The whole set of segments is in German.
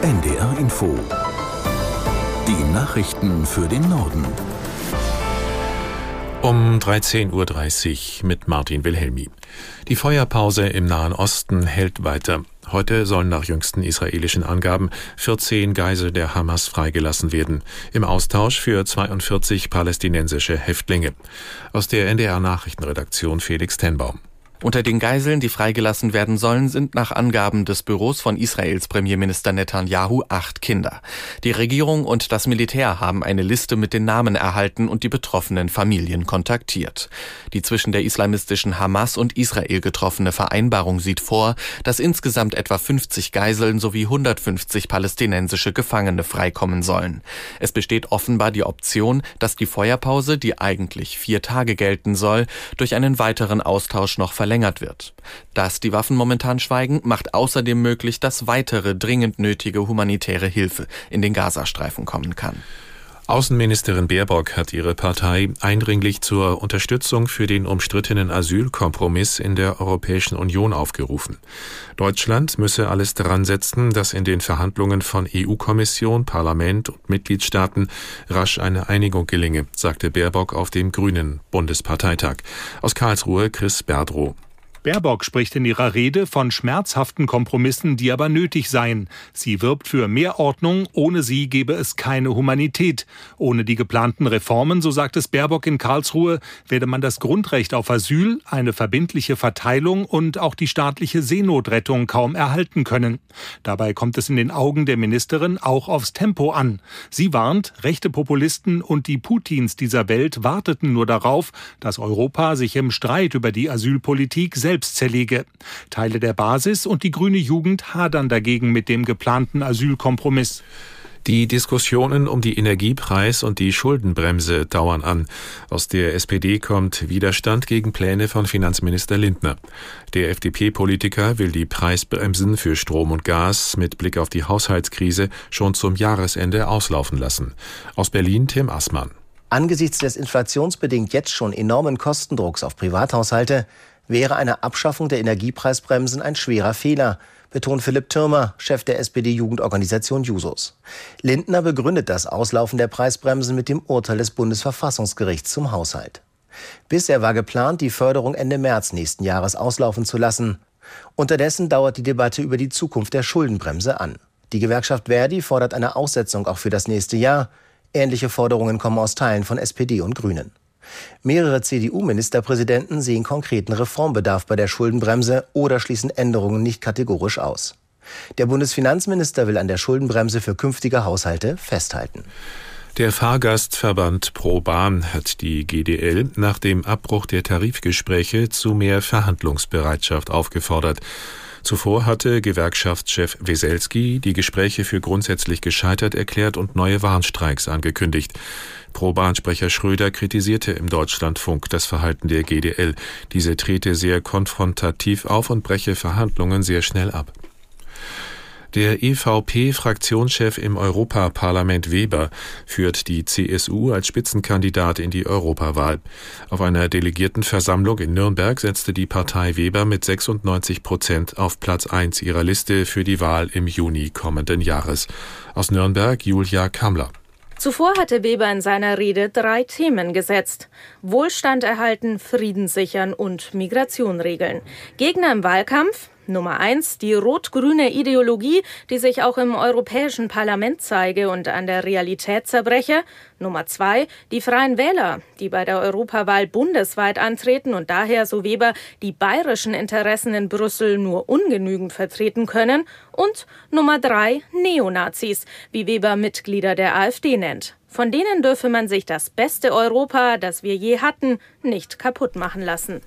NDR Info. Die Nachrichten für den Norden. Um 13.30 Uhr mit Martin Wilhelmi. Die Feuerpause im Nahen Osten hält weiter. Heute sollen nach jüngsten israelischen Angaben 14 Geisel der Hamas freigelassen werden, im Austausch für 42 palästinensische Häftlinge. Aus der NDR Nachrichtenredaktion Felix Tenbaum. Unter den Geiseln, die freigelassen werden sollen, sind nach Angaben des Büros von Israels Premierminister Netanyahu acht Kinder. Die Regierung und das Militär haben eine Liste mit den Namen erhalten und die betroffenen Familien kontaktiert. Die zwischen der islamistischen Hamas und Israel getroffene Vereinbarung sieht vor, dass insgesamt etwa 50 Geiseln sowie 150 palästinensische Gefangene freikommen sollen. Es besteht offenbar die Option, dass die Feuerpause, die eigentlich vier Tage gelten soll, durch einen weiteren Austausch noch verlängert wird. Dass die Waffen momentan schweigen, macht außerdem möglich, dass weitere dringend nötige humanitäre Hilfe in den Gazastreifen kommen kann. Außenministerin Baerbock hat ihre Partei eindringlich zur Unterstützung für den umstrittenen Asylkompromiss in der Europäischen Union aufgerufen. Deutschland müsse alles daran setzen, dass in den Verhandlungen von EU-Kommission, Parlament und Mitgliedstaaten rasch eine Einigung gelinge, sagte Baerbock auf dem Grünen Bundesparteitag. Aus Karlsruhe Chris Berdrow. Baerbock spricht in ihrer Rede von schmerzhaften Kompromissen, die aber nötig seien. Sie wirbt für mehr Ordnung, ohne sie gebe es keine Humanität. Ohne die geplanten Reformen, so sagt es Baerbock in Karlsruhe, werde man das Grundrecht auf Asyl, eine verbindliche Verteilung und auch die staatliche Seenotrettung kaum erhalten können. Dabei kommt es in den Augen der Ministerin auch aufs Tempo an. Sie warnt, rechte Populisten und die Putins dieser Welt warteten nur darauf, dass Europa sich im Streit über die Asylpolitik selbst zerlege. Teile der Basis und die grüne Jugend hadern dagegen mit dem geplanten Asylkompromiss. Die Diskussionen um die Energiepreis- und die Schuldenbremse dauern an. Aus der SPD kommt Widerstand gegen Pläne von Finanzminister Lindner. Der FDP-Politiker will die Preisbremsen für Strom und Gas mit Blick auf die Haushaltskrise schon zum Jahresende auslaufen lassen. Aus Berlin Tim Assmann. Angesichts des inflationsbedingt jetzt schon enormen Kostendrucks auf Privathaushalte wäre eine Abschaffung der Energiepreisbremsen ein schwerer Fehler, betont Philipp Türmer, Chef der SPD-Jugendorganisation Jusos. Lindner begründet das Auslaufen der Preisbremsen mit dem Urteil des Bundesverfassungsgerichts zum Haushalt. Bisher war geplant, die Förderung Ende März nächsten Jahres auslaufen zu lassen. Unterdessen dauert die Debatte über die Zukunft der Schuldenbremse an. Die Gewerkschaft Verdi fordert eine Aussetzung auch für das nächste Jahr. Ähnliche Forderungen kommen aus Teilen von SPD und Grünen. Mehrere CDU-Ministerpräsidenten sehen konkreten Reformbedarf bei der Schuldenbremse oder schließen Änderungen nicht kategorisch aus. Der Bundesfinanzminister will an der Schuldenbremse für künftige Haushalte festhalten. Der Fahrgastverband Pro Bahn hat die GDL nach dem Abbruch der Tarifgespräche zu mehr Verhandlungsbereitschaft aufgefordert. Zuvor hatte Gewerkschaftschef Weselski die Gespräche für grundsätzlich gescheitert erklärt und neue Warnstreiks angekündigt. Pro-Bahn-Sprecher Schröder kritisierte im Deutschlandfunk das Verhalten der GDL. Diese trete sehr konfrontativ auf und breche Verhandlungen sehr schnell ab. Der EVP-Fraktionschef im Europaparlament Weber führt die CSU als Spitzenkandidat in die Europawahl. Auf einer Delegiertenversammlung in Nürnberg setzte die Partei Weber mit 96 Prozent auf Platz 1 ihrer Liste für die Wahl im Juni kommenden Jahres. Aus Nürnberg Julia Kammler. Zuvor hatte Weber in seiner Rede drei Themen gesetzt. Wohlstand erhalten, Frieden sichern und Migration regeln. Gegner im Wahlkampf Nummer eins, die rot-grüne Ideologie, die sich auch im Europäischen Parlament zeige und an der Realität zerbreche. Nummer zwei, die Freien Wähler, die bei der Europawahl bundesweit antreten und daher, so Weber, die bayerischen Interessen in Brüssel nur ungenügend vertreten können. Und Nummer drei, Neonazis, wie Weber Mitglieder der AfD nennt. Von denen dürfe man sich das beste Europa, das wir je hatten, nicht kaputt machen lassen.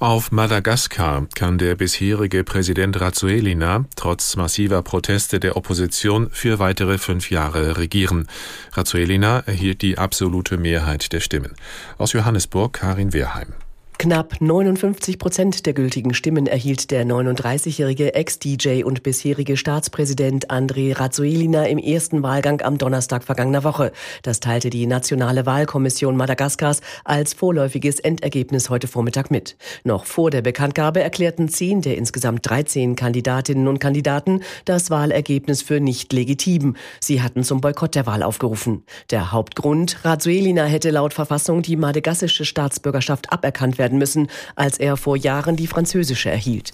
Auf Madagaskar kann der bisherige Präsident Rajoelina trotz massiver Proteste der Opposition für weitere fünf Jahre regieren. Rajoelina erhielt die absolute Mehrheit der Stimmen. Aus Johannesburg Karin Wehrheim. Knapp 59 Prozent der gültigen Stimmen erhielt der 39-jährige Ex-DJ und bisherige Staatspräsident André Rajoelina im ersten Wahlgang am Donnerstag vergangener Woche. Das teilte die Nationale Wahlkommission Madagaskars als vorläufiges Endergebnis heute Vormittag mit. Noch vor der Bekanntgabe erklärten zehn der insgesamt 13 Kandidatinnen und Kandidaten das Wahlergebnis für nicht legitim. Sie hatten zum Boykott der Wahl aufgerufen. Der Hauptgrund, Rajoelina hätte laut Verfassung die madagassische Staatsbürgerschaft aberkannt werden werden müssen, als er vor Jahren die französische erhielt.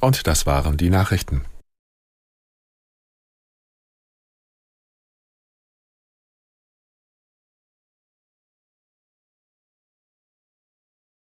Und das waren die Nachrichten.